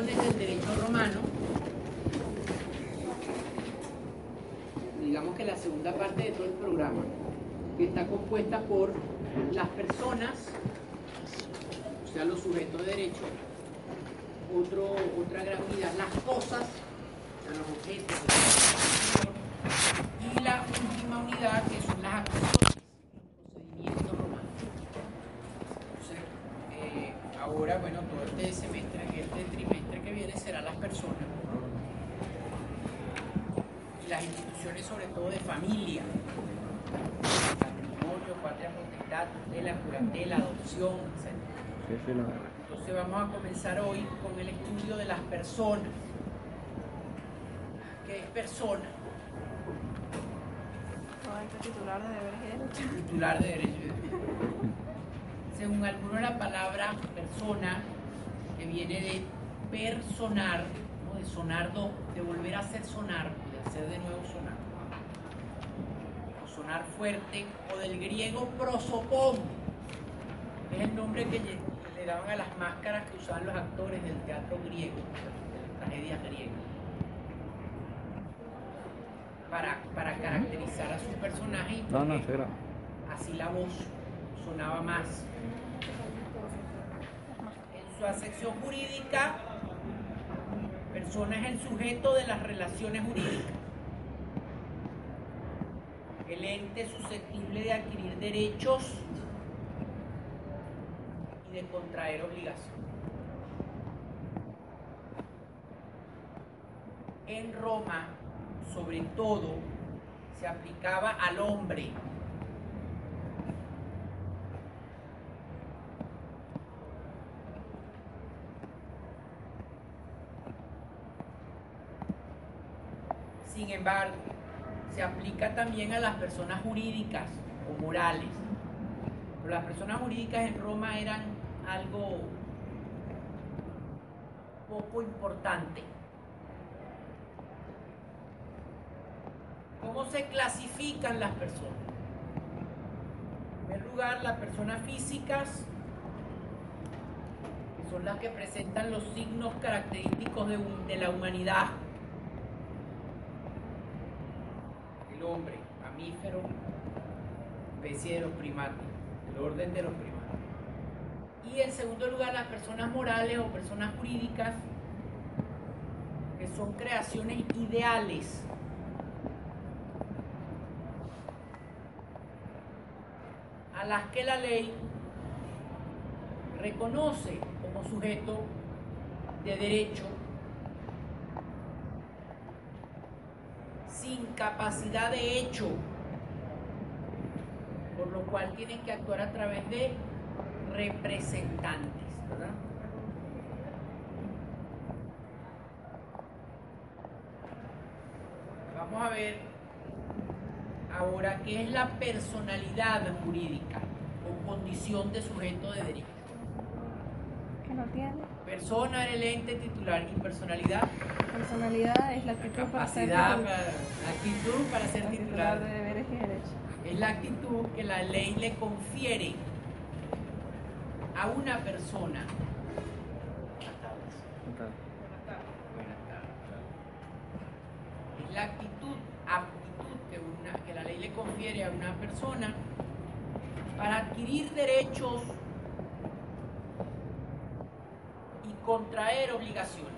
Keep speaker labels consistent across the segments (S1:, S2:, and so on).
S1: del derecho romano. Digamos que la segunda parte de todo el programa, que está compuesta por las personas, o sea, los sujetos de derecho, otro, otra gran unidad, las cosas, o sea, los objetos, y la última unidad que son las acciones, procedimientos romanos. Eh, ahora, bueno, todo este trimestre que viene será las personas y las instituciones, sobre todo de familia, matrimonio, patria tutela, curatela, adopción, etc. Entonces vamos a comenzar hoy con el estudio de las personas. ¿Qué es persona?
S2: titular de deberes y derechos.
S1: Titular de derecho. Según algunos la palabra persona, que viene de personar, ¿no? de sonar, do- de volver a hacer sonar, de hacer de nuevo sonar. Sonar fuerte, o del griego prosopón, que es el nombre que le daban a las máscaras que usaban los actores del teatro griego, de las tragedias griegas. Para, para caracterizar a su personaje y
S3: No,
S1: así la voz sonaba más. En su acepción jurídica, persona es el sujeto de las relaciones jurídicas. El ente susceptible de adquirir derechos y de contraer obligaciones. En Roma, sobre todo, se aplicaba al hombre. Sin embargo, se aplica también a las personas jurídicas o morales. Pero las personas jurídicas en Roma eran algo poco importante. ¿Cómo se clasifican las personas? En primer lugar, las personas físicas, que son las que presentan los signos característicos de, de la humanidad. El hombre, mamífero, de los primates, el orden de los primates. Y en segundo lugar, las personas morales o personas jurídicas, que son creaciones ideales a las que la ley reconoce como sujeto de derecho sin capacidad de hecho, cual tienen que actuar a través de representantes, ¿verdad? Vamos a ver ahora qué es la personalidad jurídica o condición de sujeto de derecho.
S2: Que no tiene.
S1: Persona era el ente titular y personalidad,
S2: Personalidad es la actitud para ser
S1: capacidad,
S2: titular,
S1: para- la actitud para ser
S2: titular de.
S1: Es la actitud que la ley le confiere a una persona. Buenas tardes. Es la actitud, aptitud que la ley le confiere a una persona para adquirir derechos y contraer obligaciones.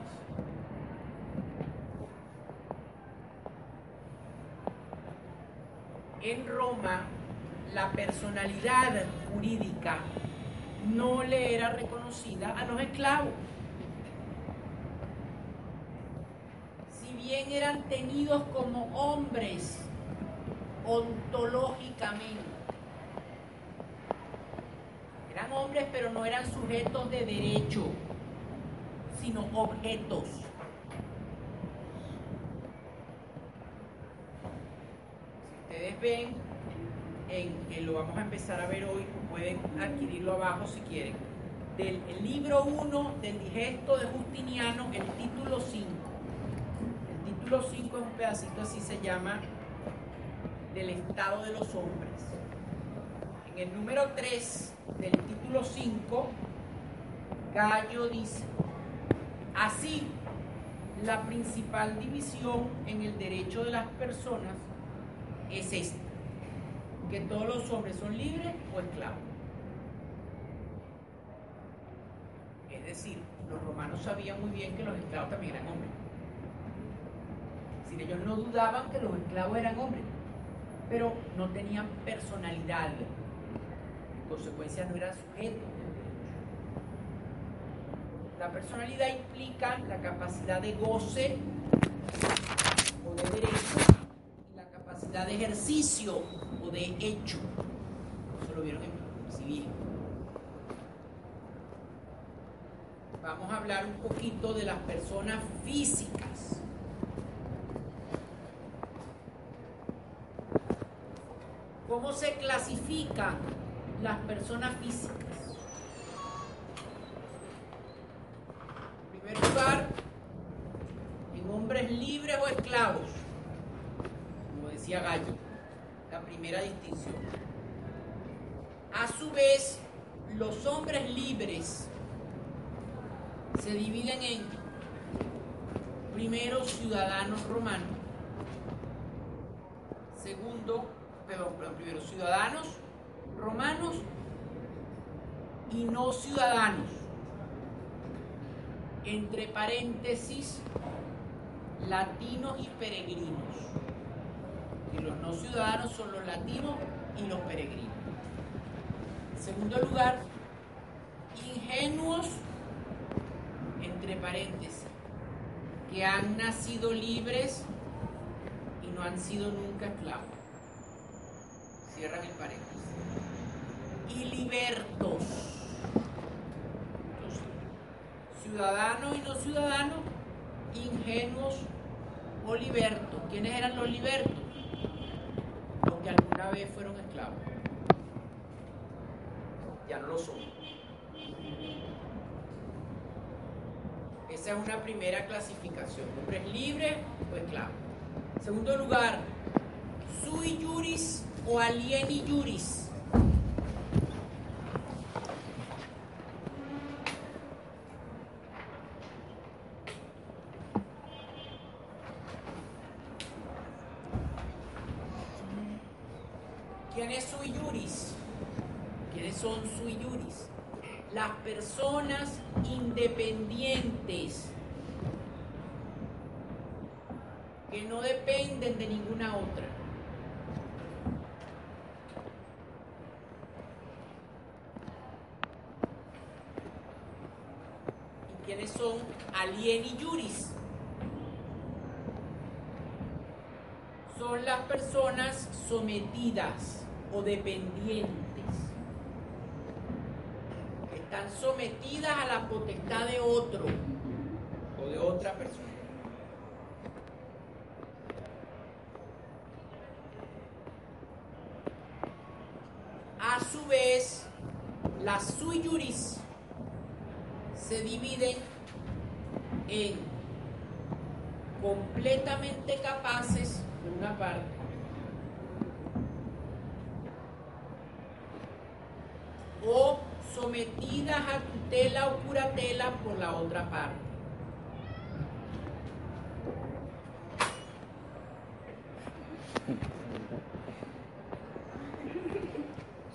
S1: En Roma, la personalidad jurídica no le era reconocida a los esclavos. si bien eran tenidos como hombres ontológicamente, eran hombres pero no eran sujetos de derecho, sino objetos. Si ustedes ven, en, lo vamos a empezar a ver hoy, pueden adquirirlo abajo si quieren, del el libro 1 del digesto de Justiniano, el título 5. El título 5 es un pedacito así se llama del estado de los hombres. En el número 3 del título 5, Gallo dice, Así, la principal división en el derecho de las personas es esta, que todos los hombres son libres o esclavos. Es decir, los romanos sabían muy bien que los esclavos también eran hombres. Es decir, ellos no dudaban que los esclavos eran hombres, pero no tenían personalidad. En consecuencia, no eran sujetos La personalidad implica la capacidad de goce o de derecho de ejercicio o de hecho. Eso lo vieron en civil. Vamos a hablar un poquito de las personas físicas. ¿Cómo se clasifican las personas físicas? En primer lugar, en hombres libres o esclavos, decía Gallo, la primera distinción. A su vez, los hombres libres se dividen en primero ciudadanos romanos, segundo perdón, primero, ciudadanos romanos y no ciudadanos. Entre paréntesis, latinos y peregrinos. Los no ciudadanos son los latinos y los peregrinos. En segundo lugar, ingenuos, entre paréntesis, que han nacido libres y no han sido nunca esclavos cierran el paréntesis. Y libertos. ciudadanos y no ciudadanos, ingenuos o libertos. ¿Quiénes eran los libertos? Vez fueron esclavos. Ya no lo son. Esa es una primera clasificación. Hombres libres o esclavos. Segundo lugar, sui juris o alieni juris. ¿Quién es sui juris? ¿Quiénes son sui juris? Las personas independientes que no dependen de ninguna otra. ¿Quiénes son alieni juris? Son las personas sometidas o dependientes. Están sometidas a la potestad de otro o de otra persona. A su vez, las sui juris se dividen en completamente capaces, por una parte, o sometidas a tutela o curatela por la otra parte.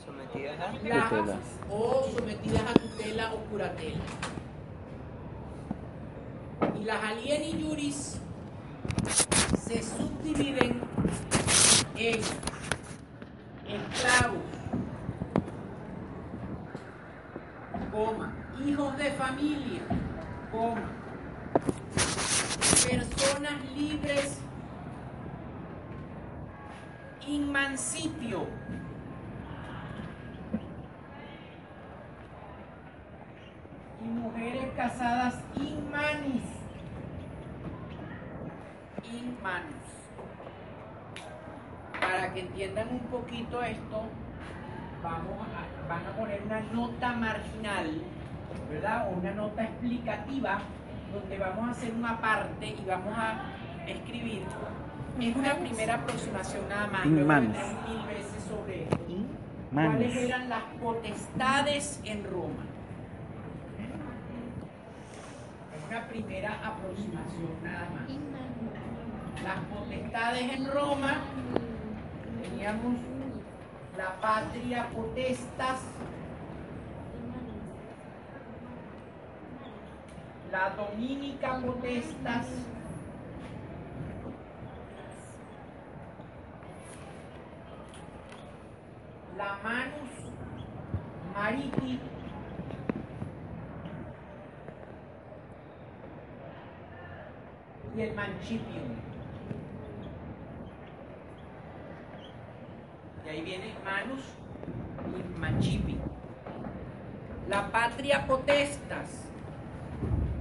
S3: Sometidas a
S1: Las-
S4: Tutela.
S1: o sometidas a tutela o curatela. Y las alieni juris se subdividen en esclavos, coma, hijos de familia, coma, personas libres, inmancipio, y mujeres casadas inmanis. Inmanis. Para que entiendan un poquito esto, vamos a, van a poner una nota marginal, una nota explicativa, donde vamos a hacer una parte y vamos a escribir. Es una primera aproximación nada más. Luego mil veces sobre esto. ¿Cuáles eran las potestades en Roma? una primera aproximación nada más. Las potestades en Roma, teníamos la patria potestas, la dominica potestas, la manus mariti y el mancipium. Y ahí viene manus y mancipium. La patria potestas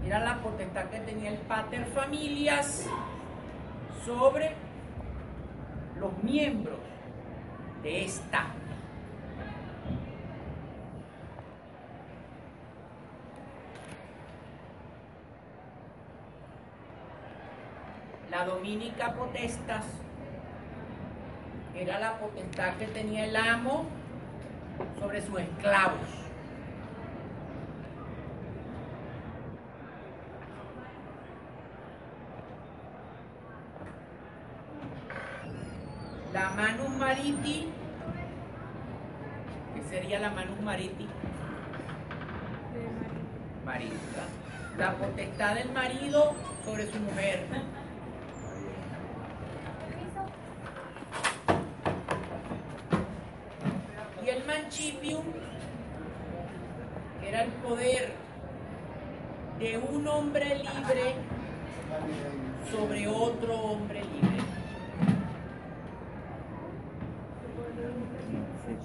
S1: era la potestad que tenía el pater familias sobre los miembros de esta. La dominica potestas era la potestad que tenía el amo sobre sus esclavos. La manus mariti, que sería la manus mariti, marita, la potestad del marido sobre su mujer. Y el mancipium, que era el poder de un hombre libre sobre otro hombre libre.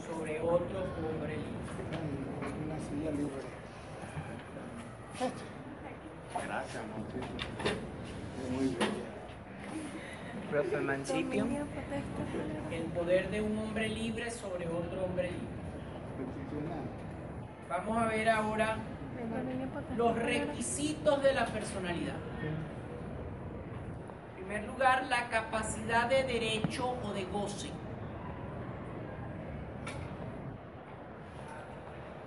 S1: Sobre otro hombre libre.
S4: Libre. Gracias, Monchito. Muy bien.
S3: Profe.
S1: El poder de un hombre libre sobre otro hombre libre. Vamos a ver ahora los requisitos de la personalidad. En primer lugar, la capacidad de derecho o de goce.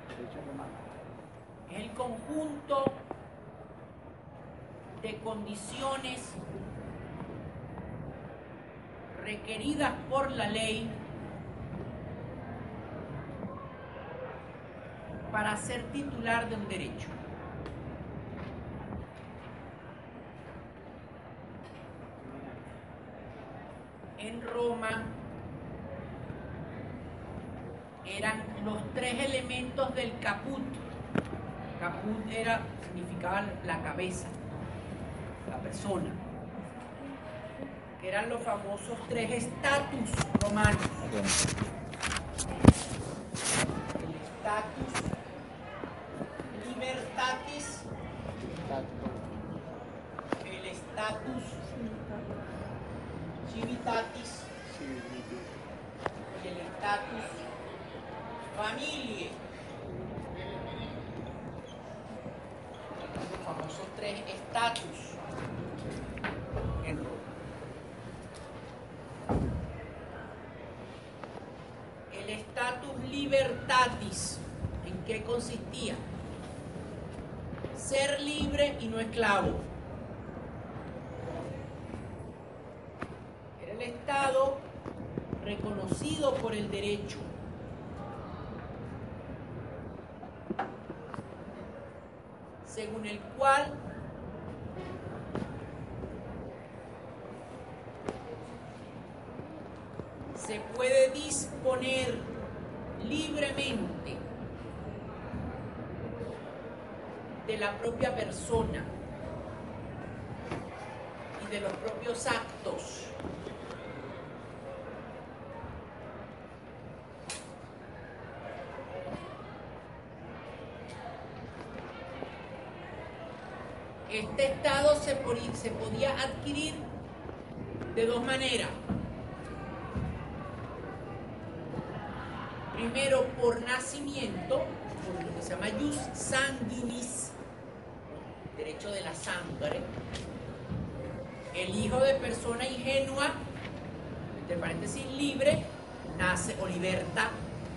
S4: Derecho romano.
S1: Es el de condiciones requeridas por la ley para ser titular de un derecho. En Roma eran los tres elementos del caput. Caput era, significaba la cabeza, la persona. Que eran los famosos tres estatus romanos. El status libertatis, el status civitatis y el status familie. Los famosos tres estatus en Roma. El status libertatis, ¿en qué consistía? Ser libre y no esclavo. Era el Estado reconocido por el derecho. Según el cual se puede disponer libremente de la propia persona y de los propios actos. Este estado se, poni- se podía adquirir de dos maneras. Primero por nacimiento, por lo que se llama jus sanguinis, derecho de la sangre. El hijo de persona ingenua, entre paréntesis libre, nace o liberta,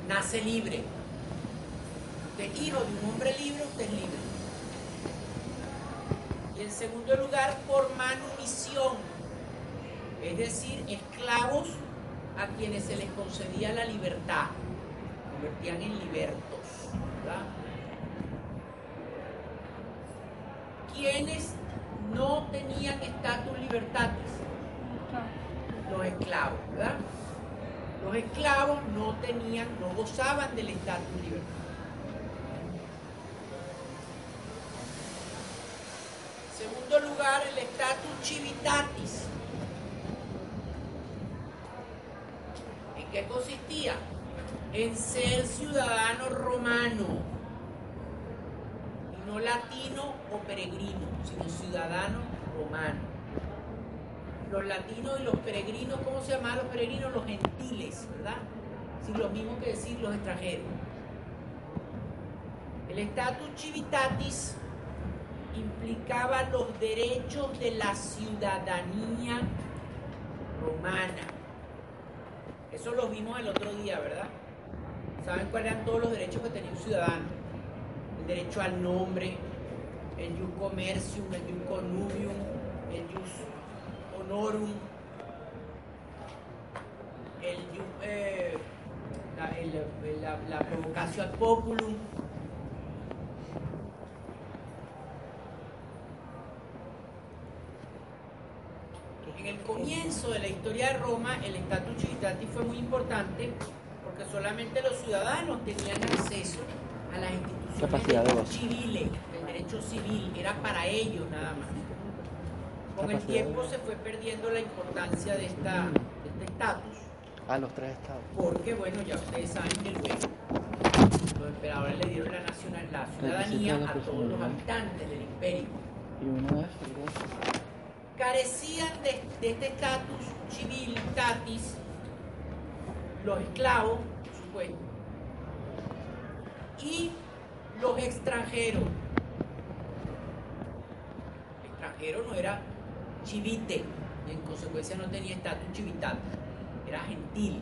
S1: nace libre. Usted hijo de un hombre libre, usted es libre. En segundo lugar, por manumisión, es decir, esclavos a quienes se les concedía la libertad, convertían en libertos. ¿verdad? Quienes no tenían estatus libertatis, los esclavos, ¿verdad? Los esclavos no tenían, no gozaban del estatus libertatis. Estatus civitatis. ¿En qué consistía? En ser ciudadano romano, y no latino o peregrino, sino ciudadano romano. Los latinos y los peregrinos, ¿cómo se llaman los peregrinos? Los gentiles, ¿verdad? Sí, lo mismo que decir los extranjeros. El estatus civitatis implicaba los derechos de la ciudadanía romana. Eso lo vimos el otro día, ¿verdad? ¿Saben cuáles eran todos los derechos que tenía un ciudadano? El derecho al nombre, el jus commercium, el jus connubium, el jus honorum, el jus, eh, la, populum. En el comienzo de la historia de Roma, el estatus civitatis fue muy importante porque solamente los ciudadanos tenían acceso a las instituciones civiles, el derecho civil, era para ellos nada más. Con el
S3: Capacidad
S1: tiempo se fue perdiendo la importancia de, esta, de este estatus,
S3: A los tres estados.
S1: porque bueno, ya ustedes saben que luego los emperadores le dieron la, nacional, la ciudadanía a todos los habitantes del imperio.
S3: Y uno es.
S1: Carecían de, este estatus civilitatis los esclavos, por supuesto, y los extranjeros. Extranjero no era chivite, y en consecuencia no tenía estatus civitatis, era gentil.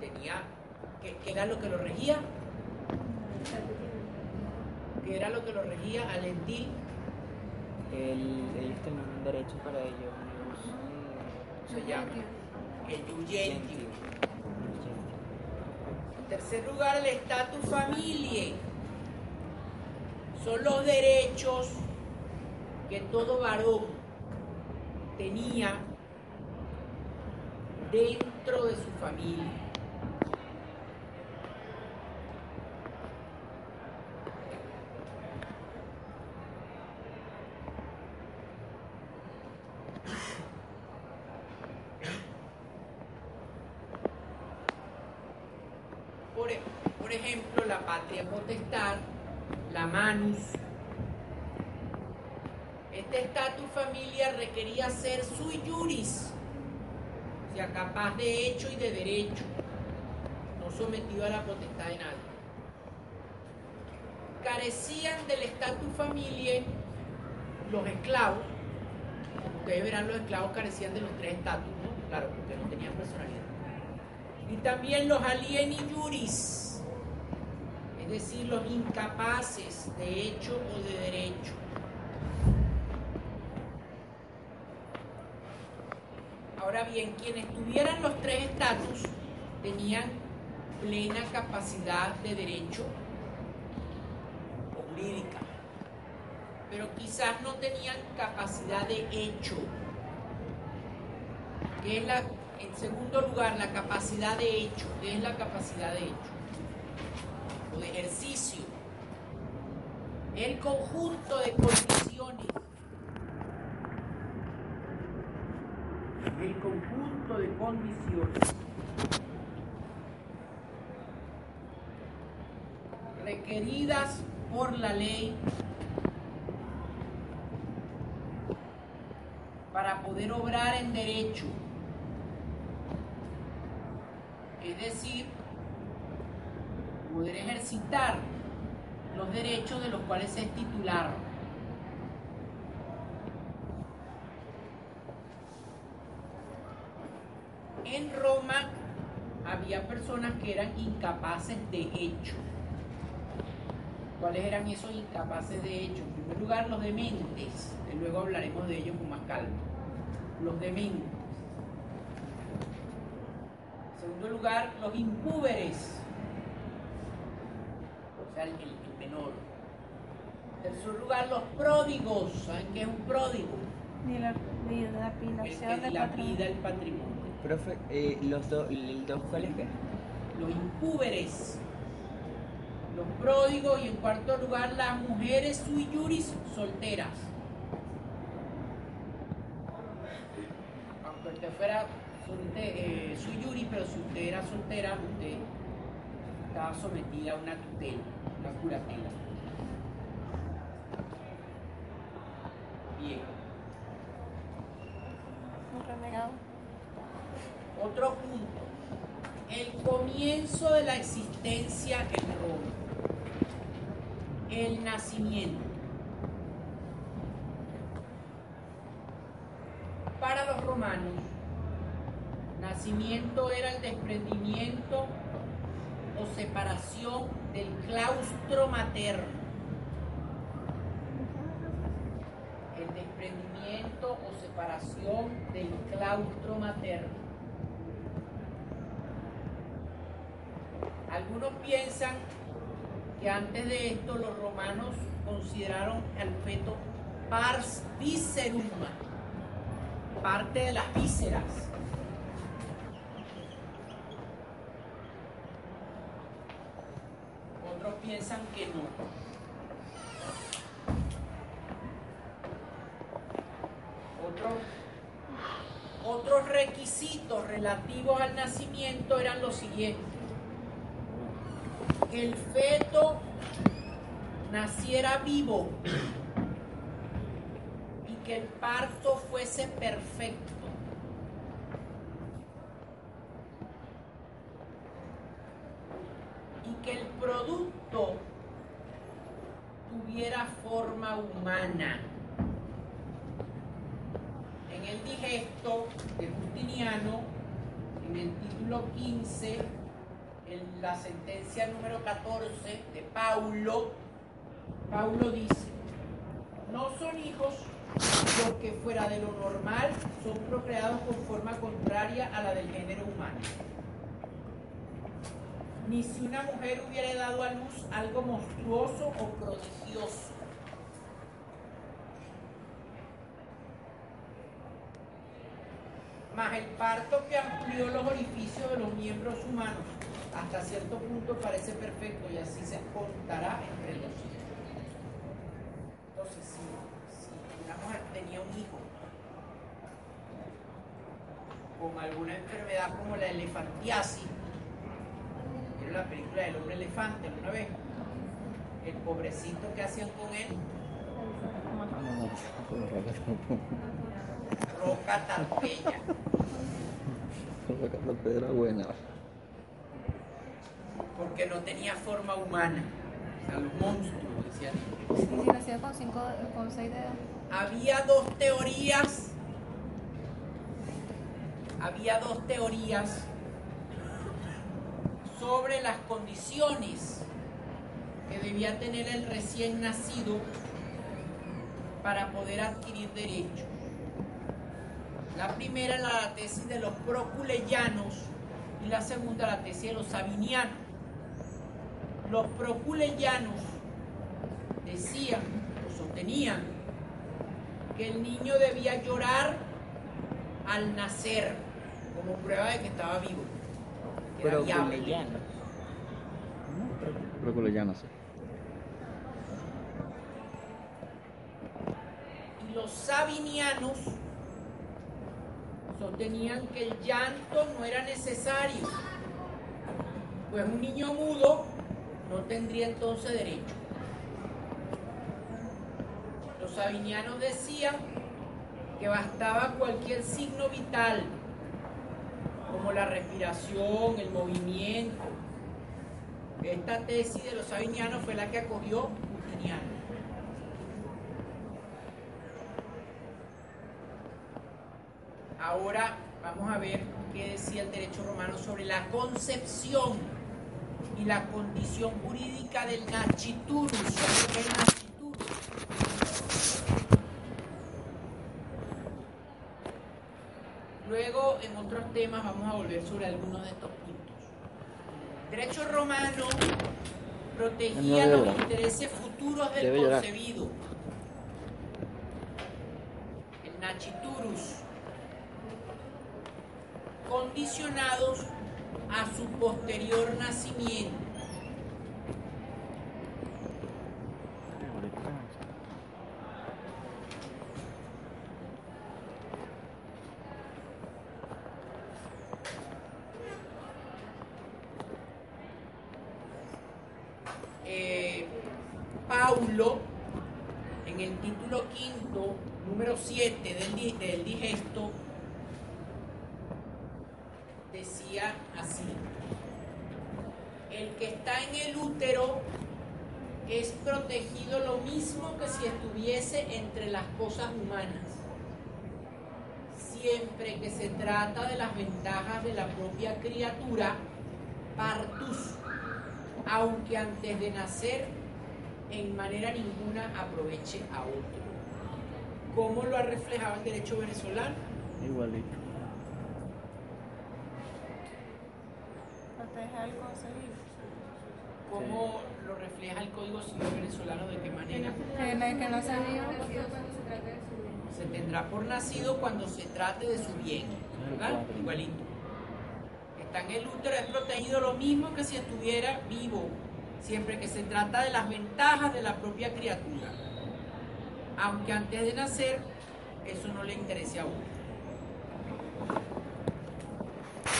S1: Tenía, ¿qué, qué era lo que lo regía? ¿Qué era lo que lo regía al?
S3: El, ellos tenían un derecho para ellos.
S1: se llama el ius gentium. En tercer lugar, el estatus familie. Son los derechos que todo varón tenía dentro de su familia. Por, e- por ejemplo, la patria potestad, la manus. Este estatus familiar requería ser sui juris, o sea, capaz de hecho y de derecho, no sometido a la potestad de nadie. Carecían del estatus familiar los esclavos, ustedes verán los esclavos carecían de los tres estatus, ¿no? Claro, porque no tenían personalidad y también los alieni juris, decir, los incapaces de hecho o de derecho. Ahora bien, quienes tuvieran los tres estatus tenían plena capacidad de derecho o jurídica, pero quizás no tenían capacidad de hecho. Que es la, en segundo lugar, la capacidad de hecho, que es la capacidad de hecho, ejercicio, el conjunto de condiciones, el conjunto de condiciones. Requeridas por la ley para poder obrar en derecho. Es decir, ejercitar los derechos de los cuales es titular. En Roma había personas que eran incapaces de hecho. ¿Cuáles eran esos incapaces de hecho? En primer lugar, los dementes, que luego hablaremos de ellos con más calma. Los dementes. En segundo lugar, los impúberes, el, el menor. En tercer lugar, los pródigos. ¿Saben qué es un pródigo?
S2: Ni la
S1: El que
S2: patrimonio.
S1: el patrimonio.
S3: Profe, eh, los dos, ¿el dos cuál es qué?
S1: Los impúberes, los pródigos y en cuarto lugar las mujeres sui juris solteras. Aunque usted fuera solte- eh, sui juris, pero si usted era soltera, usted estaba sometida a una tutela, una curatela. Bien.
S2: Un renegado.
S1: Otro punto. El comienzo de la existencia en Roma. El nacimiento. Para los romanos, nacimiento era el desprendimiento o separación del claustro materno. El desprendimiento o separación del claustro materno. Algunos piensan que antes de esto los romanos consideraron al feto pars viscerum, parte de las vísceras. Otros piensan que no. Otros requisitos relativos al nacimiento eran los siguientes. Que el feto naciera vivo y que el parto fuese perfecto. Y que el producto tuviera forma humana. En el digesto de Justiniano, en el título 15, en la sentencia número 14 de Paulo, Paulo dice, no son hijos porque fuera de lo normal son procreados con forma contraria a la del género humano. Ni si una mujer hubiera dado a luz algo monstruoso o prodigioso. Más el parto que amplió los orificios de los miembros humanos hasta cierto punto parece perfecto y así se contará entre los hijos. Entonces, si, una mujer tenía un hijo con alguna enfermedad como la elefantiasis, ¿vieron la película del hombre elefante alguna vez? El pobrecito que hacían con él, roca tarpeya.
S5: La pedra buena.
S1: porque no tenía forma humana. O sea, los monstruos, decían.
S2: Sí, sí, con, cinco, con seis dedos.
S1: Había dos teorías. Había dos teorías sobre las condiciones que debía tener el recién nacido para poder adquirir derechos. La primera era la tesis de los proculeyanos y la segunda la tesis de los sabinianos. Los proculeyanos decían o sostenían que el niño debía llorar al nacer como prueba de que estaba vivo. que era
S3: Pero
S1: viable.
S3: culeyanos.
S5: Creo que ya no sé.
S1: Y los sabinianos sostenían que el llanto no era necesario, pues un niño mudo no tendría entonces derecho. Los sabinianos decían que bastaba cualquier signo vital, como la respiración, el movimiento. Esta tesis de los sabinianos fue la que acogió Justiniano. El derecho romano sobre la concepción y la condición jurídica del nachiturus. ¿Sabes lo que es el nachiturus? Luego, en otros temas, vamos a volver sobre algunos de estos puntos. Derecho romano protegía los intereses futuros del concebido. El nachiturus. Condicionados a su posterior nacimiento. eh, Paulo, en el título quinto, número 7 del, di- del digesto, decía así, el que está en el útero es protegido lo mismo que si estuviese entre las cosas humanas, siempre que se trata de las ventajas de la propia criatura, partus, aunque antes de nacer en manera ninguna aproveche a otro. ¿Cómo lo ha reflejado el derecho venezolano?
S5: Igualito.
S2: Protege al concebido.
S1: ¿Cómo lo refleja el Código Civil venezolano? ¿De qué manera?
S2: Que no, que no se.
S1: Se tendrá por nacido cuando se trate de su bien, ¿verdad? Igualito. Está en el útero, es protegido lo mismo que si estuviera vivo, siempre que se trata de las ventajas de la propia criatura. Aunque antes de nacer, eso no le interese a uno.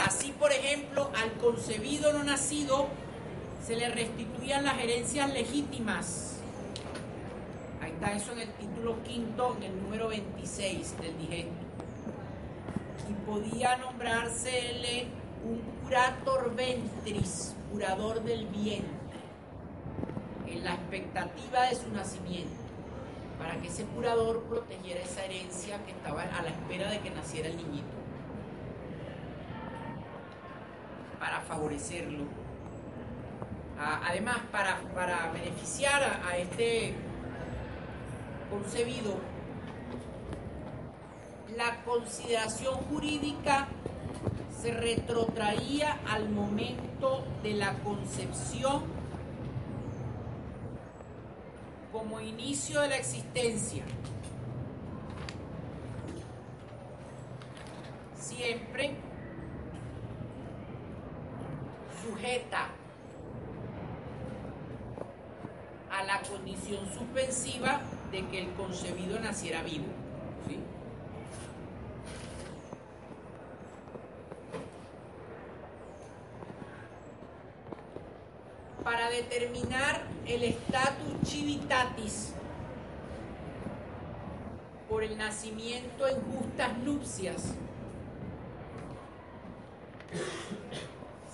S1: Así, por ejemplo, al concebido no nacido se le restituían las herencias legítimas. Ahí está eso en el título quinto, en el número 26 del digesto. Y podía nombrársele un curator ventris, curador del vientre, en la expectativa de su nacimiento, para que ese curador protegiera esa herencia que estaba a la espera de que naciera el niñito, para favorecerlo. Además, para, para beneficiar a, a este concebido, la consideración jurídica se retrotraía al momento de la concepción como inicio de la existencia. Siempre sujeta a la condición suspensiva de que el concebido naciera vivo. Para determinar el status civitatis por el nacimiento en justas nupcias,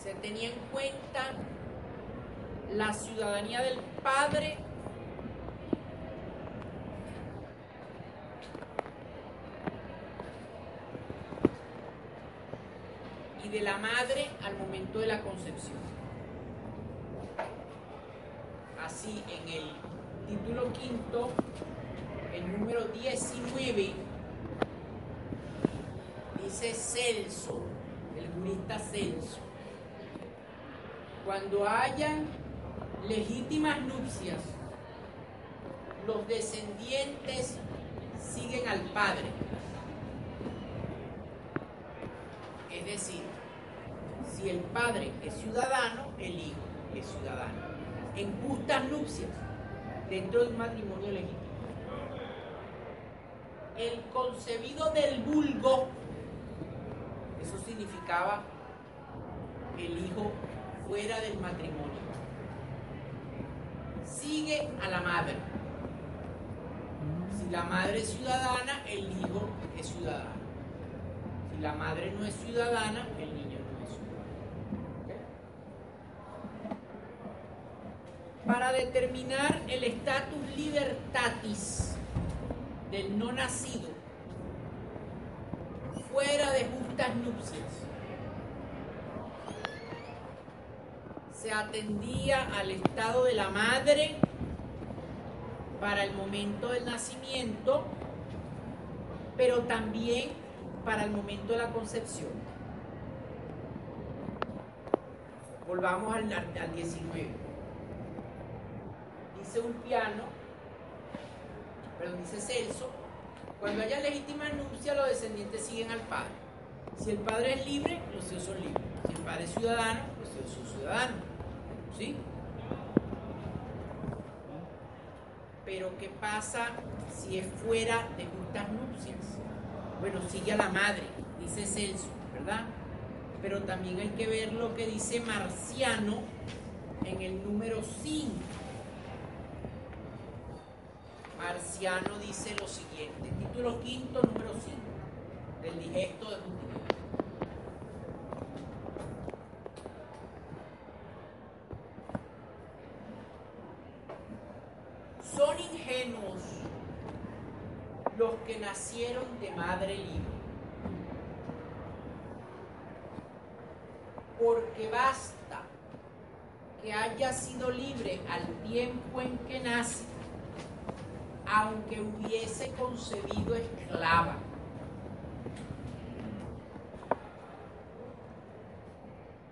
S1: se tenía en cuenta la ciudadanía del padre y de la madre al momento de la concepción. Así, en el título quinto, el número 19, dice Celso, el jurista Celso. Cuando hayan legítimas nupcias, los descendientes siguen al padre. Es decir, padre es ciudadano, el hijo es ciudadano. En justas nupcias, dentro de un matrimonio legítimo. El concebido del vulgo, eso significaba el hijo fuera del matrimonio. Sigue a la madre. Si la madre es ciudadana, el hijo es ciudadano. Si la madre no es ciudadana, el niño no es ciudadano. ¿Ok? Para determinar el estatus libertatis del no nacido fuera de justas nupcias, se atendía al estado de la madre para el momento del nacimiento, pero también para el momento de la concepción. Volvamos al- al 19. Dice un piano, perdón, dice Celso, cuando haya legítima nupcia, los descendientes siguen al padre. Si el padre es libre, los hijos son libres. Si el padre es ciudadano, los hijos son ciudadanos. ¿Sí? Pero ¿qué pasa si es fuera de justas nupcias? Bueno, sigue a la madre, dice Celso, ¿verdad? Pero también hay que ver lo que dice Marciano en el número 5. Marciano dice lo siguiente, título quinto, número 5, del digesto de Justiniano. Son ingenuos los que nacieron de madre libre. Porque basta que haya sido libre al tiempo en que nace, aunque hubiese concebido esclava.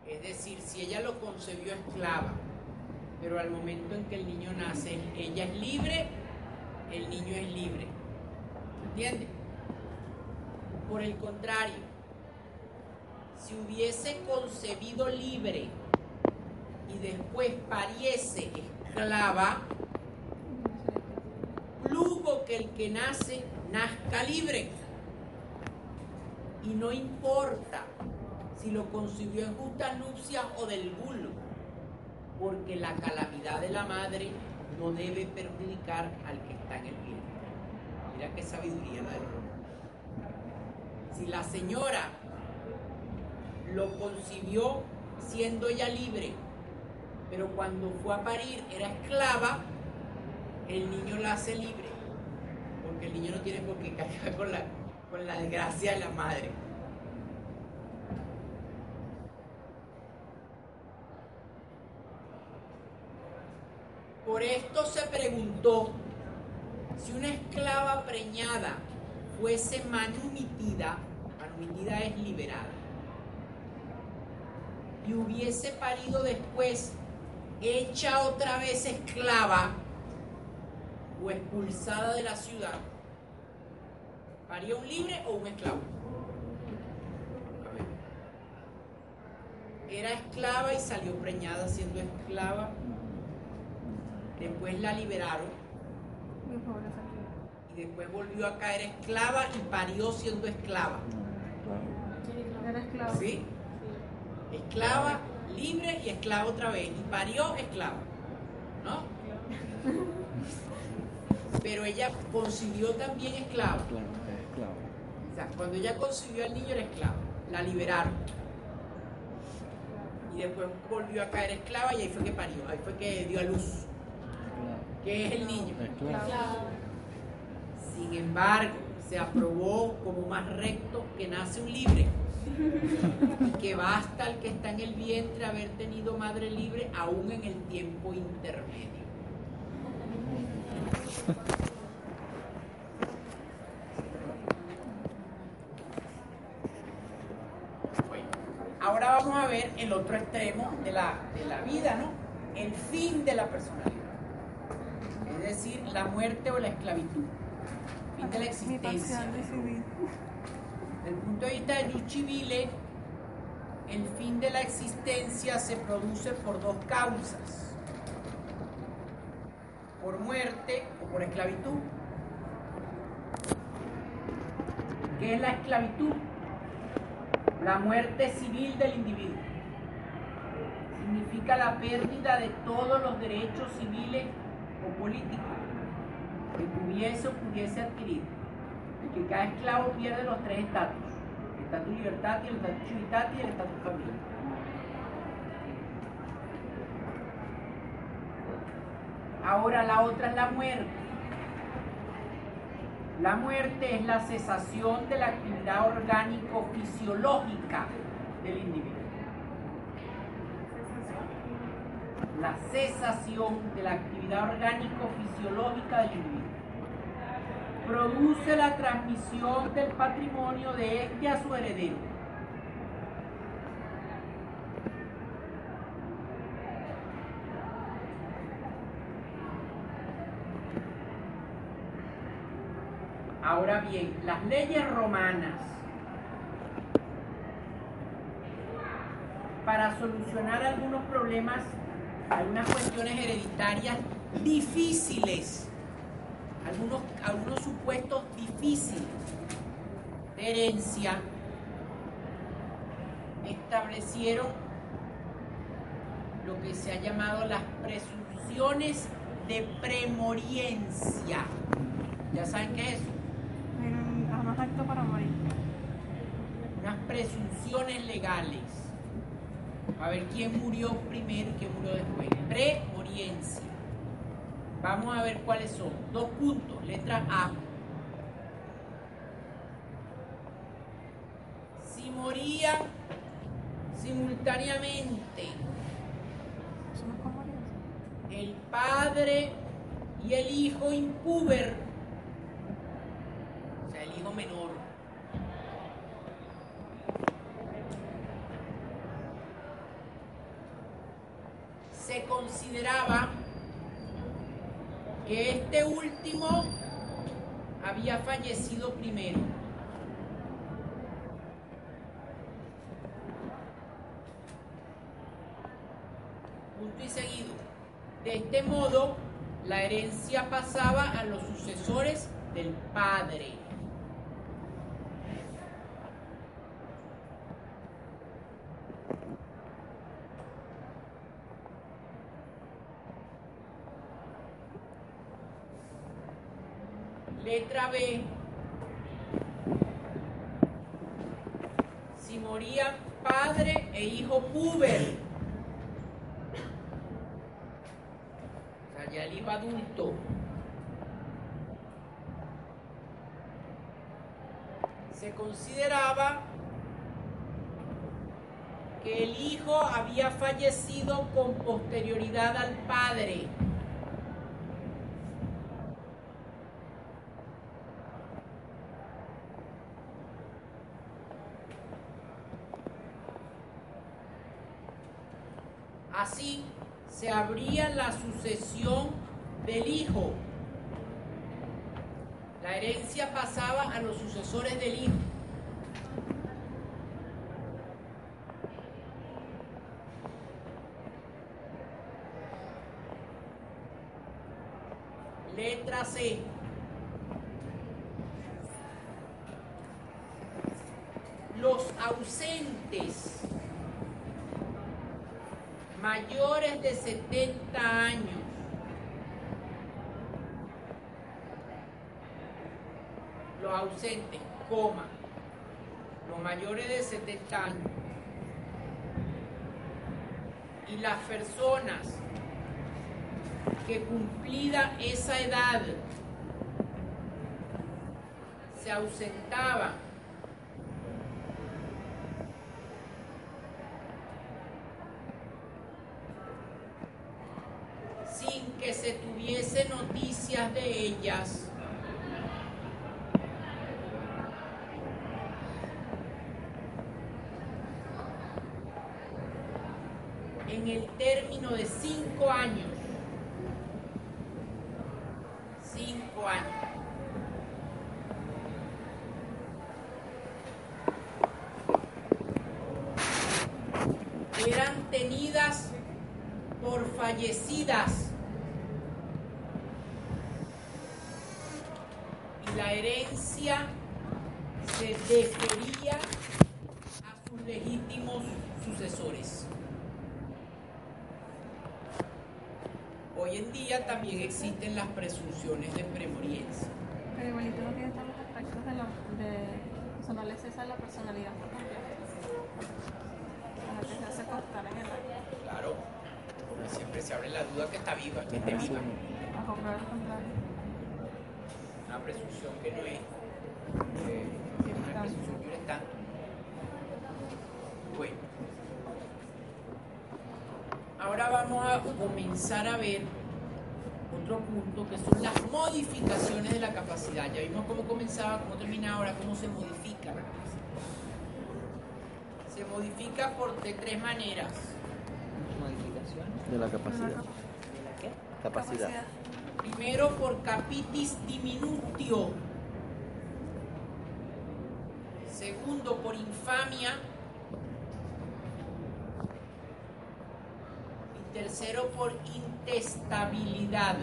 S1: Es decir, si ella concebió esclava, pero al momento en que el niño nace, ella es libre, el niño es libre. ¿Entiendes? Por el contrario, si hubiese concebido libre y después pariese esclava, plugo que el que nace nazca libre. Y no importa si lo concibió en justa nupcia o del bulo, porque la calamidad de la madre no debe perjudicar al que está en el vientre. Mira qué sabiduría la hombre. Si la señora lo concibió siendo ella libre, pero cuando fue a parir era esclava, el niño la hace libre, porque el niño no tiene por qué cargar con la, con la desgracia de la madre. Por esto se preguntó si una esclava preñada fuese manumitida, manumitida es liberada, y hubiese parido después, hecha otra vez esclava o expulsada de la ciudad, ¿paría un libre o un esclavo? Era esclava y salió preñada siendo esclava. Después la liberaron y después volvió a caer esclava y parió siendo esclava. ¿Sí? Esclava, libre y esclava otra vez. Y parió esclava. ¿No? Pero ella concibió también esclava.
S3: Claro, es claro.
S1: O sea, cuando ella concibió al niño era esclava. La liberaron. Y después volvió a caer esclava y ahí fue que parió. Ahí fue que dio a luz. Que es el niño. Sin embargo, se aprobó como más recto que nace un libre. Y que basta al que está en el vientre haber tenido madre libre aún en el tiempo intermedio. Bueno, ahora vamos a ver el otro extremo de la, de la vida, ¿no? El fin de la personalidad. Es decir, la muerte o la esclavitud. Fin de la existencia. Desde el punto de vista de Luchivile, el fin de la existencia se produce por dos causas. Por muerte o por esclavitud. ¿Qué es la esclavitud? La muerte civil del individuo. Significa la pérdida de todos los derechos civiles o políticos que tuviese o pudiese adquirir y que cada esclavo pierde los tres estatus, el estatus libertad, el estatus civitate y el estatus familia. Ahora la otra es la muerte. La muerte es la cesación de la actividad orgánico-fisiológica del individuo. La cesación de la actividad orgánico-fisiológica del individuo. Produce la transmisión del patrimonio de este a su heredero. Ahora bien, las leyes romanas para solucionar algunos problemas, algunas cuestiones hereditarias difíciles, algunos, algunos supuestos difíciles de herencia, establecieron lo que se ha llamado las presunciones de premoriencia. ¿Ya saben qué es eso?
S2: Pero jamás acto para morir.
S1: Unas presunciones legales. A ver quién murió primero y quién murió después. Premoriencia. Vamos a ver cuáles son. Dos puntos. Letra A. Si morían simultáneamente el padre y el hijo impúber, o sea, el hijo menor, se que este último había fallecido primero. Punto y seguido. De este modo, la herencia pasaba a los sucesores del padre. Letra B. Si morían padre e hijo puber. O sea, ya el hijo adulto. Se consideraba que el hijo había fallecido con posterioridad al padre. Así se abría la sucesión del hijo. La herencia pasaba a los sucesores del hijo. Letra C. Los ausentes mayores de 70 años los ausentes, coma, los mayores de 70 años y las personas que cumplida esa edad se ausentaban sin que se tuviese noticias de ellas. En el término de cinco años. Cinco años. Eran tenidas por fallecidas. Y la herencia se defería a sus legítimos sucesores. Hoy en día también existen las presunciones de premoriencia.
S2: Pero igualito no tiene todos los aspectos de la. De, o no cesa la personalidad por completo. Como que se hace constar en el aire.
S1: Claro, porque siempre se abre la duda que está viva, que esté viva.
S2: A comprar al contrario.
S1: Una presunción que no es, eh, es una presunción que no es tanto. Bueno, ahora vamos a comenzar a ver otro punto que son las modificaciones de la capacidad. Ya vimos cómo comenzaba, cómo termina ahora, cómo se modifica la capacidad. Se modifica por de tres maneras.
S3: Modificación.
S5: De la capacidad.
S3: ¿De la qué?
S5: Capacidad.
S1: Primero por capitis diminutio. Segundo por infamia. Y tercero por intestabilidad.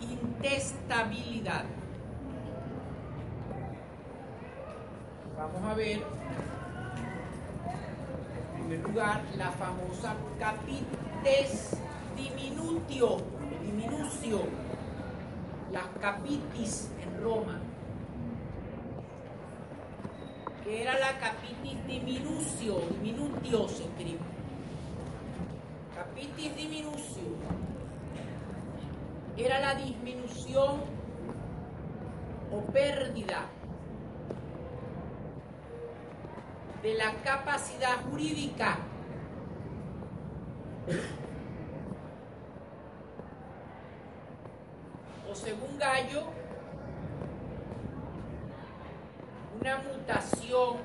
S1: Intestabilidad. Vamos a ver, en primer lugar, la famosa capites diminutio, diminucio, las capitis en Roma. que era la capitis diminucio, diminutio se escribe. Diminucio era la disminución o pérdida de la capacidad jurídica. O según Gallo, una mutación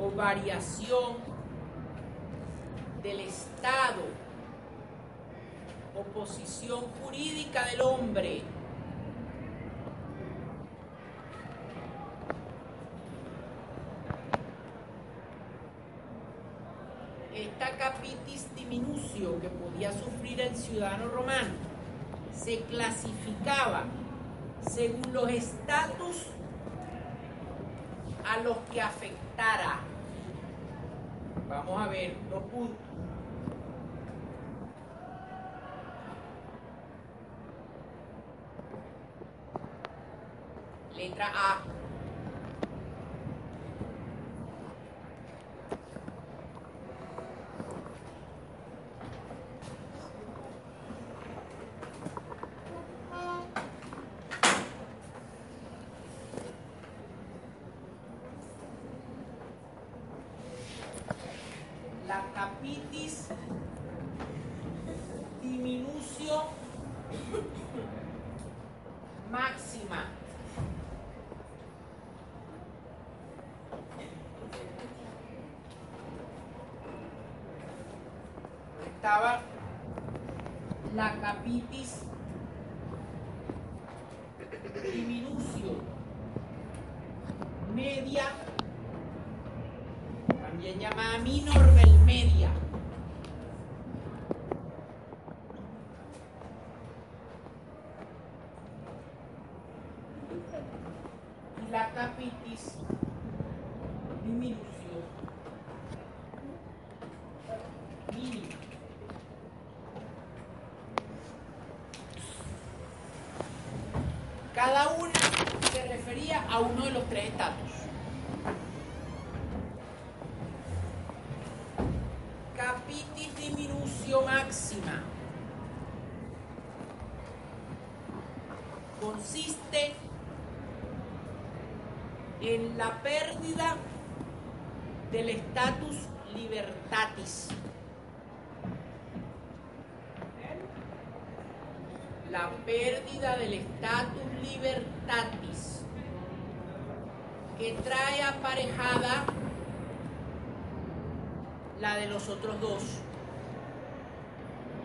S1: o variación del estado o posición jurídica del hombre. Esta capitis diminucio que podía sufrir el ciudadano romano se clasificaba según los estatus a los que afectara. Vamos a ver los puntos. Letra A. la capitis diminucio máxima. Estaba la 30 que trae aparejada la de los otros dos.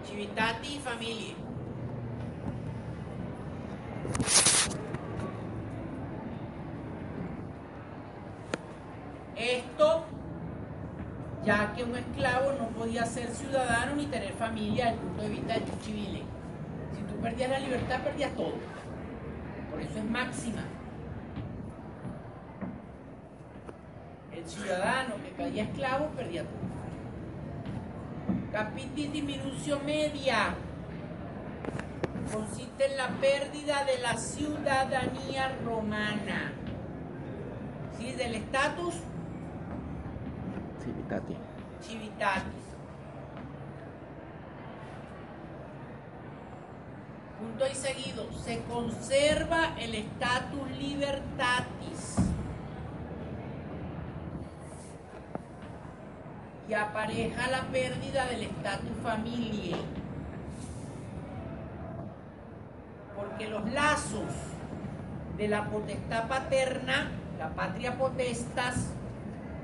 S1: Civitati y familia. Esto, ya que un esclavo no podía ser ciudadano ni tener familia desde el punto de vista del civile. Si tú perdías la libertad, perdías todo. Por eso es máxima. El ciudadano que caía esclavo perdía todo. Capitis diminucio media consiste en la pérdida de la ciudadanía romana. ¿Sí? Del estatus
S5: Civitati.
S1: civitatis. Punto y seguido. Se conserva el estatus libertatis. Apareja la pérdida del estatus familie. Porque los lazos de la potestad paterna, la patria potestas,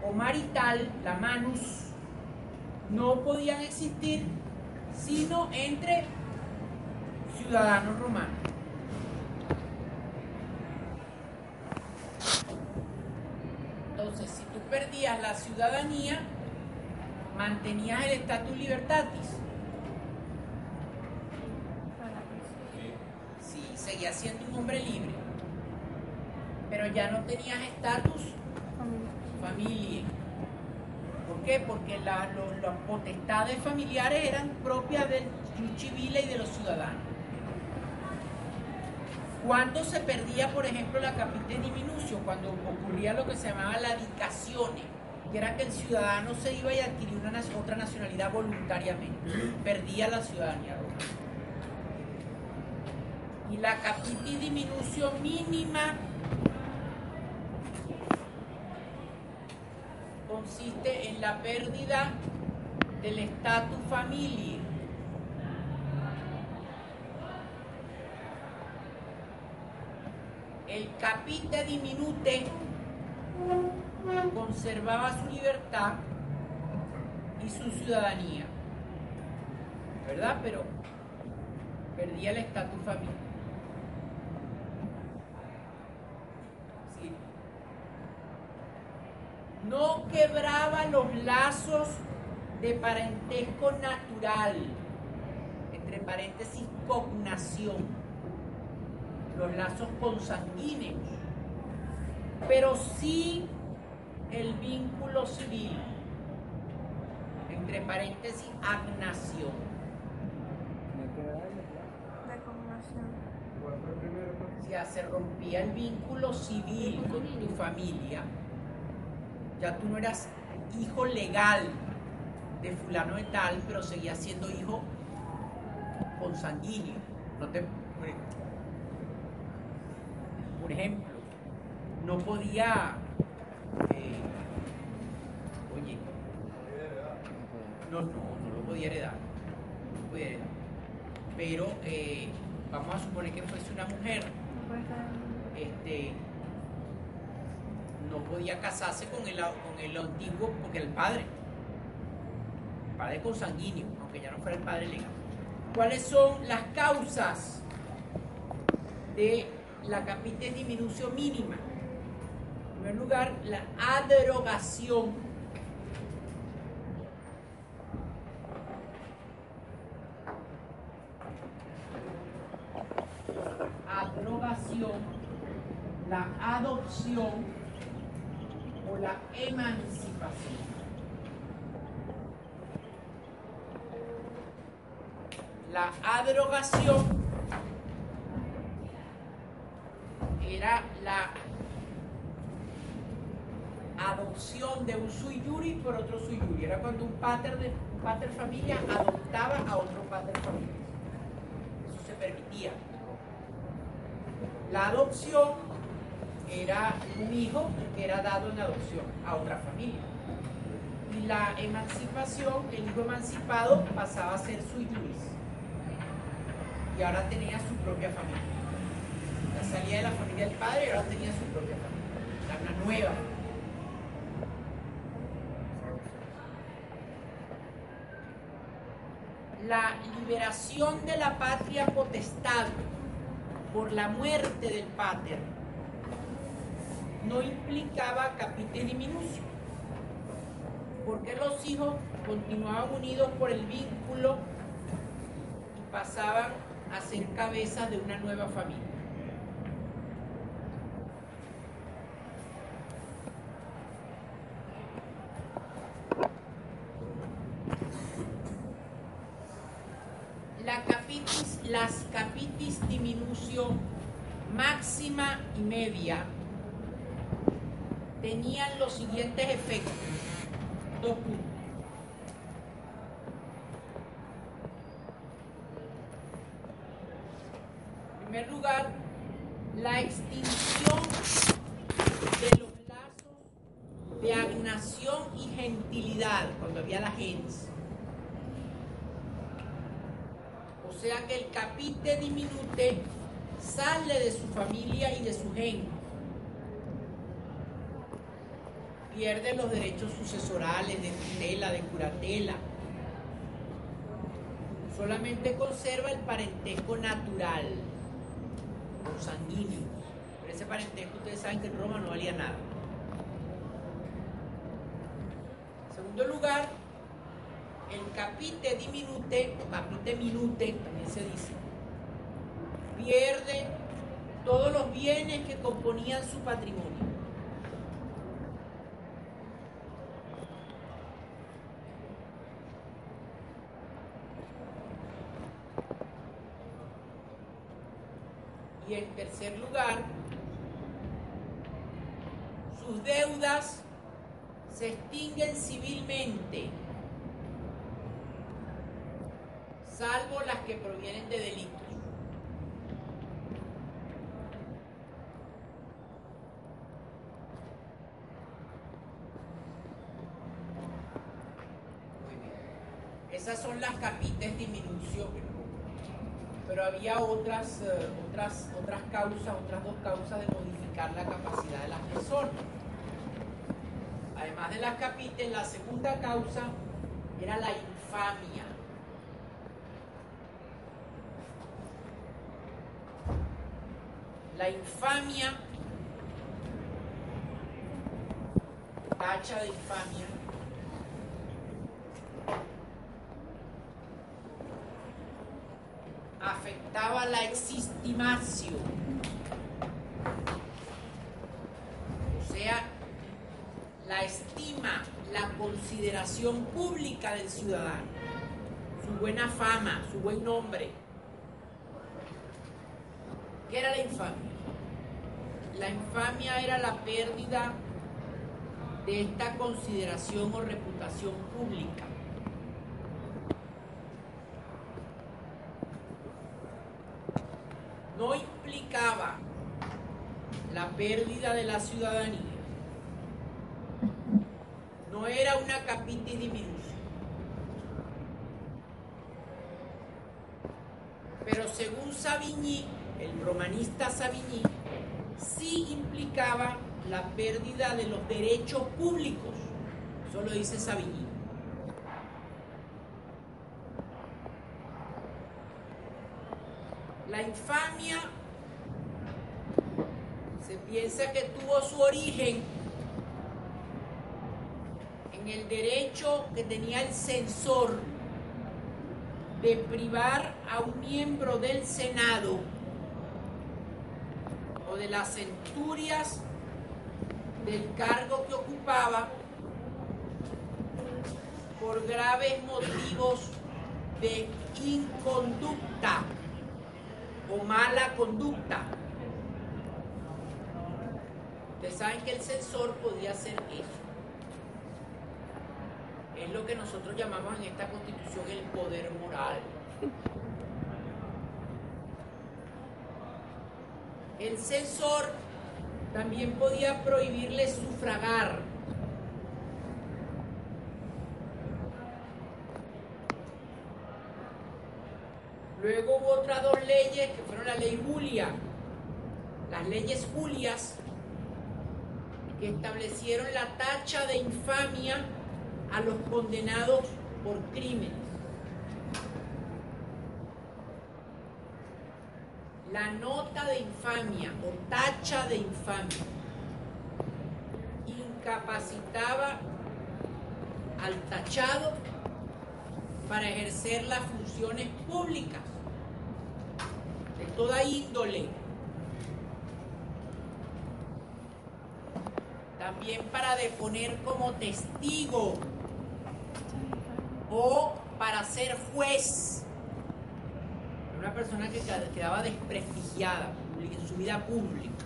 S1: o marital, la manus, no podían existir sino entre ciudadanos romanos. Entonces, si tú perdías la ciudadanía, mantenías el estatus libertatis. Sí, seguías siendo un hombre libre, pero ya no tenías estatus familia. ¿Por qué? Porque las potestades familiares eran propias del civile y de los ciudadanos. Cuando se perdía, por ejemplo, la capite diminucio, cuando ocurría lo que se llamaba la dicazione, que era que el ciudadano se iba y adquiría otra nacionalidad voluntariamente, perdía la ciudadanía. Y la capite diminucio mínima consiste en la pérdida del estatus familiar. El capite diminute conservaba su libertad y su ciudadanía, ¿verdad? Pero perdía el estatus familiar. No quebraba los lazos de parentesco natural, entre paréntesis cognación, los lazos consanguíneos, pero sí el vínculo civil, entre paréntesis agnación. O sea, se rompía el vínculo civil con tu familia. Ya tú no eras hijo legal de fulano de tal, pero seguías siendo hijo consanguíneo. No te, por ejemplo, no podía, eh, oye, no, no, no lo podía heredar, no podía heredar. Pero eh, vamos a suponer que fuese una mujer este, no podía casarse con el, con el antiguo porque el padre. Padre consanguíneo, aunque ya no fuera el padre legal. ¿Cuáles son las causas de la capite diminución mínima? Primer lugar, la adrogación. Adrogación la adopción o la emancipación. La adrogación era la de un sui iuris por otro sui iuris. Era cuando un pater, de, un pater familia adoptaba a otro pater familia. Eso se permitía. La adopción era un hijo que era dado en adopción a otra familia. Y la emancipación, el hijo emancipado pasaba a ser sui iuris. Y ahora tenía su propia familia. La salida de la familia del padre y ahora tenía su propia familia. Era una nueva. La liberación de la patria potestad por la muerte del pater no implicaba capite diminucio, porque los hijos continuaban unidos por el vínculo y pasaban a ser cabezas de una nueva familia. La capitis, las capitis diminucio máxima y media tenían los siguientes efectos. Dos puntos. En primer lugar, la extinción de los lazos de agnación y gentilidad. Cuando cuando había la gens. O sea que el capite diminute sale de su familia y de su gen. Pierde los derechos sucesorales de tutela, de curatela. Solamente conserva el parentesco natural, consanguíneo. Pero ese parentesco ustedes saben que en Roma no valía nada. En segundo lugar, el capite diminute, o capite minute, también se dice, pierde todos los bienes que componían su patrimonio. Y en tercer lugar, sus deudas se extinguen salvo las que provienen de delitos. Muy bien. Esas son las capitas disminución. Pero había otras, eh, otras, otras causas, otras dos causas de modificar la capacidad de las personas. Además de las capites, la segunda causa era la infamia. La infamia, tacha de infamia, afectaba la existimación. O sea, la estima, la consideración pública del ciudadano, su buena fama, su buen nombre. ¿Qué era la infamia? La infamia era la pérdida de esta consideración o reputación pública. No implicaba la pérdida de la ciudadanía. No era una capita diminuta. Pero según Savigny, el romanista Savigny, sí implicaba la pérdida de los derechos públicos. Eso lo dice Savigny. La infamia se piensa que tuvo su origen en el derecho que tenía el censor de privar a un miembro del Senado o de las centurias del cargo que ocupaba por graves motivos de inconducta o mala conducta. Ustedes saben que el censor podía hacer eso. Es lo que nosotros llamamos en esta constitución el poder moral. El censor también podía prohibirle sufragar. Luego hubo otras dos leyes que fueron la ley Julia, las leyes Julias, que establecieron la tacha de infamia a los condenados por crímenes. La nota de infamia o tacha de infamia incapacitaba al tachado para ejercer las funciones públicas de toda índole. También para deponer como testigo o para ser juez. Una persona que quedaba desprestigiada en su vida pública,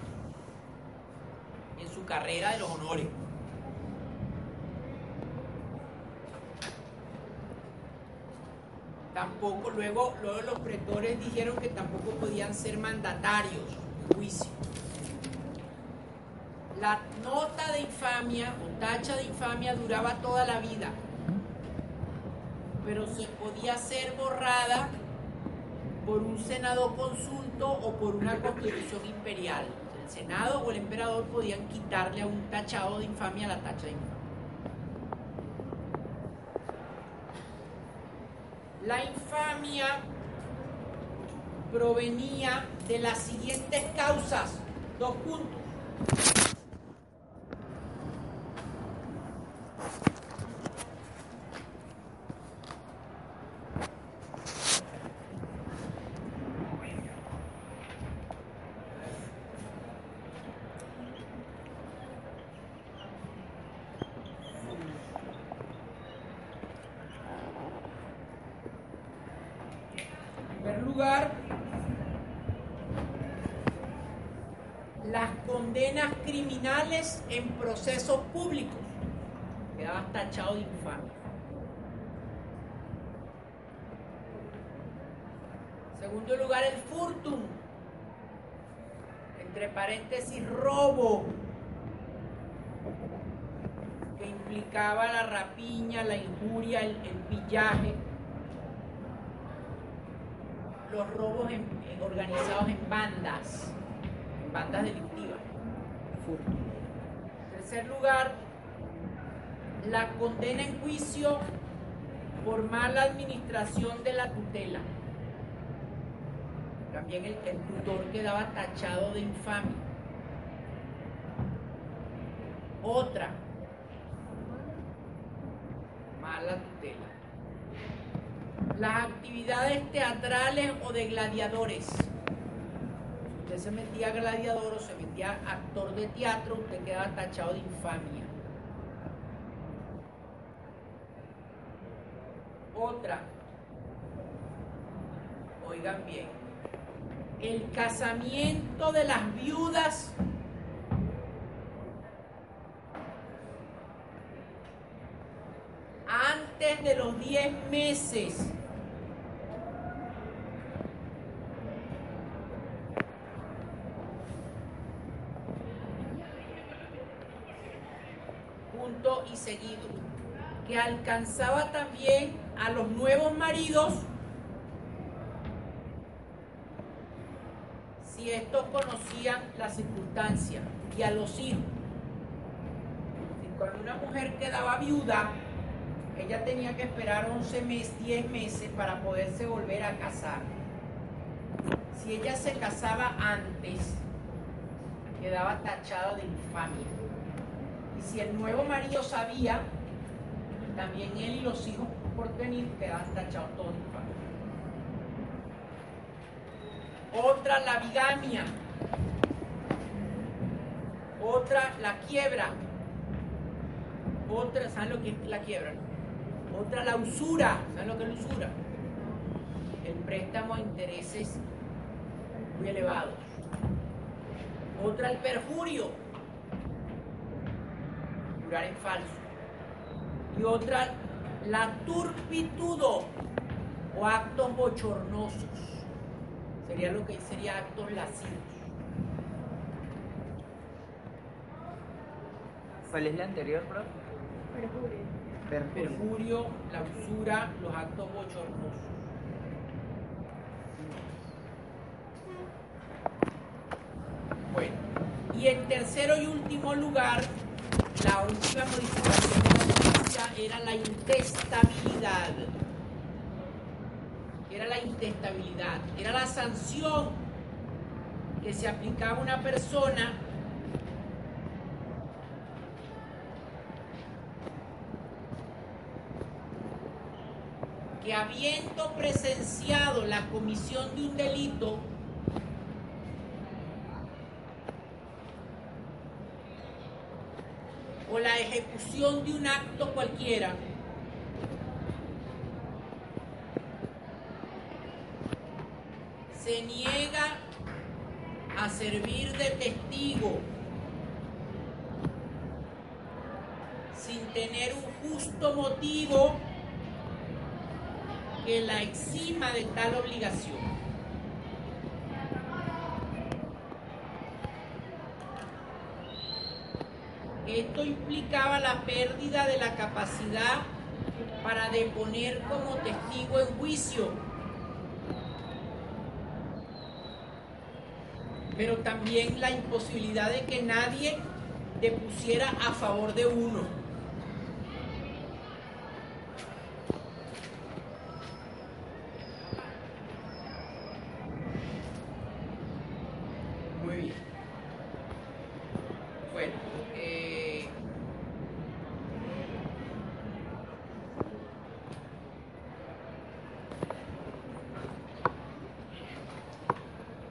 S1: en su carrera de los honores. Tampoco, luego, luego los pretores dijeron que tampoco podían ser mandatarios en juicio. La nota de infamia o tacha de infamia duraba toda la vida. Pero se podía ser borrada por un senado consulto o por una constitución imperial. El senado o el emperador podían quitarle a un tachado de infamia la tacha de infamia. La infamia provenía de las siguientes causas. Dos puntos. En primer lugar, las condenas criminales en procesos públicos. Quedaba tachado de infamia. En segundo lugar, el furtum. Entre paréntesis, robo. Que implicaba la rapiña, la injuria, el, pillaje los robos en- organizados en bandas, bandas delictivas. En tercer lugar, la condena en juicio por mala administración de la tutela. También el, el tutor quedaba tachado de infamia. Otra, mala tutela las actividades teatrales o de gladiadores. Usted se metía gladiador o se metía actor de teatro, usted quedaba tachado de infamia. Otra, oigan bien, el casamiento de las viudas antes de los 10 meses. Punto y seguido. Que alcanzaba también a los nuevos maridos si estos conocían la circunstancia y a los hijos. Cuando una mujer quedaba viuda, ella tenía que esperar 11 meses, 10 meses para poderse volver a casar. Si ella se casaba antes, quedaba tachada de infamia. Y si el nuevo marido sabía, también él y los hijos por venir quedaban tachados todos. Otra, la bigamia. Otra, la quiebra. Otra, ¿saben lo que es la quiebra? Otra, la usura. ¿Saben lo que es la usura? El préstamo a intereses muy elevados. Otra, el perjurio. Jurar en falso. Y otra, la turpitudo o actos bochornosos. Sería lo que sería actos lascivos.
S3: ¿Cuál es la anterior, profe? Perjurio.
S1: perjurio, la usura, los actos bochornosos. Bueno, y en tercero y último lugar, la última modificación era la intestabilidad. Era la intestabilidad, era la sanción que se aplicaba a una persona que habiendo presenciado la comisión de un delito, o la ejecución de un acto cualquiera, se niega a servir de testigo sin tener un justo motivo que la exima de tal obligación. Esto implicaba la pérdida de la capacidad para deponer como testigo en juicio. Pero también la imposibilidad de que nadie depusiera a favor de uno. Muy bien. Bueno, eh,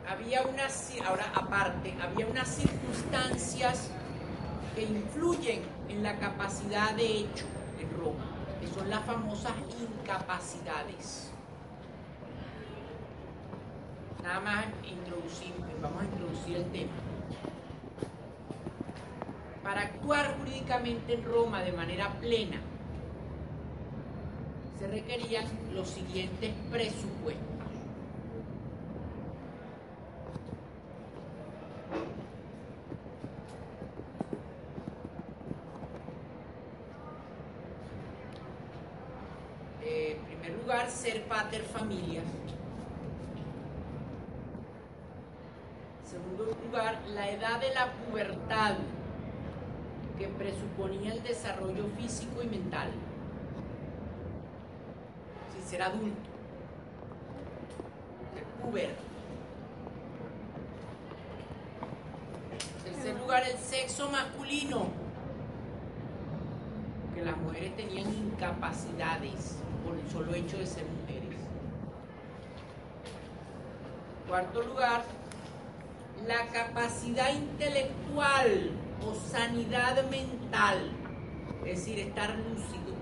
S1: había unas, ci- ahora aparte, había unas circunstancias que influyen en la capacidad de hecho en Roma, que son las famosas Nada más introducir, vamos a introducir el tema. Para actuar jurídicamente en Roma de manera plena, se requerían los siguientes presupuestos. Eh, en primer lugar, ser pater familias. En segundo lugar, la edad de la pubertad, que presuponía el desarrollo físico y mental. Sin ser adulto. En tercer lugar, el sexo masculino, que las mujeres tenían incapacidades por el solo hecho de ser mujeres. Cuarto lugar, la capacidad intelectual o sanidad mental, es decir, estar lúcido.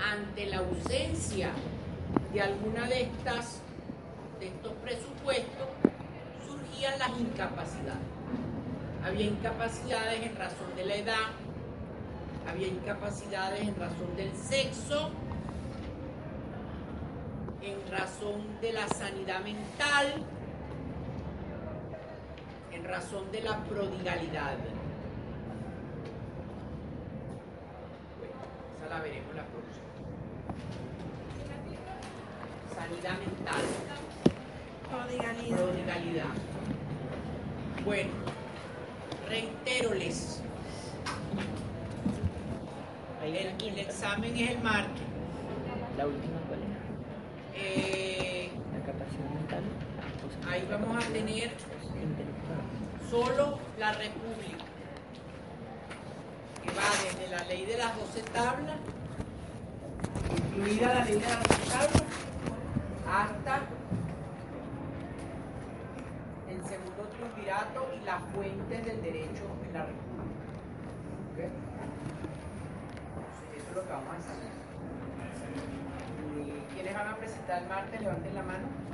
S1: Ante la ausencia de alguna de estas de estos presupuestos surgían las incapacidades. Había incapacidades en razón de la edad, había incapacidades en razón del sexo, en razón de la sanidad mental, en razón de la prodigalidad. Bueno, esa la veremos la próxima. Sanidad mental
S2: Prodigalidad.
S1: prodigalidad. Bueno, reitéroles.
S3: Ahí
S1: El, el examen es el martes.
S3: La última, ¿cuál es?
S1: Eh,
S3: La capacidad mental.
S1: Ahí vamos a tener solo la República, que va desde la ley de las doce tablas, incluida la ley de las doce tablas, hasta el segundo triunvirato y las fuentes del derecho en la República. ¿Ok? Eso es lo que vamos a hacer. ¿Y ¿Quiénes van a presentar el martes? Levanten la mano.